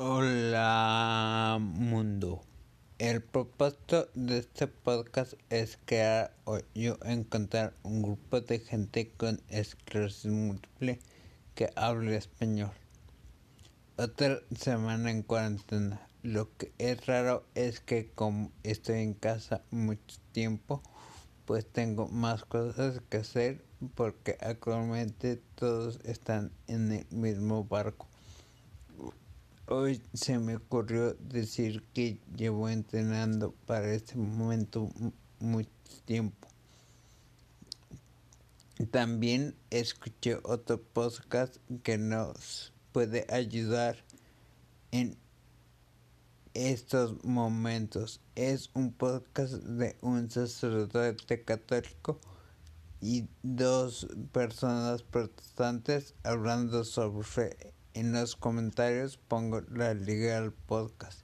Hola mundo. El propósito de este podcast es crear o yo encontrar un grupo de gente con esclerosis múltiple que hable español. Otra semana en cuarentena. Lo que es raro es que como estoy en casa mucho tiempo, pues tengo más cosas que hacer porque actualmente todos están en el mismo barco. Hoy se me ocurrió decir que llevo entrenando para este momento mucho tiempo. También escuché otro podcast que nos puede ayudar en estos momentos. Es un podcast de un sacerdote católico y dos personas protestantes hablando sobre fe en los comentarios pongo la liga al podcast.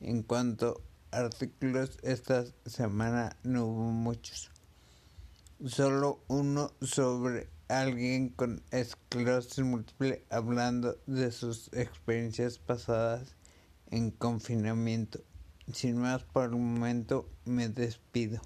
En cuanto a artículos, esta semana no hubo muchos. Solo uno sobre alguien con esclerosis múltiple hablando de sus experiencias pasadas en confinamiento. Sin más por el momento me despido.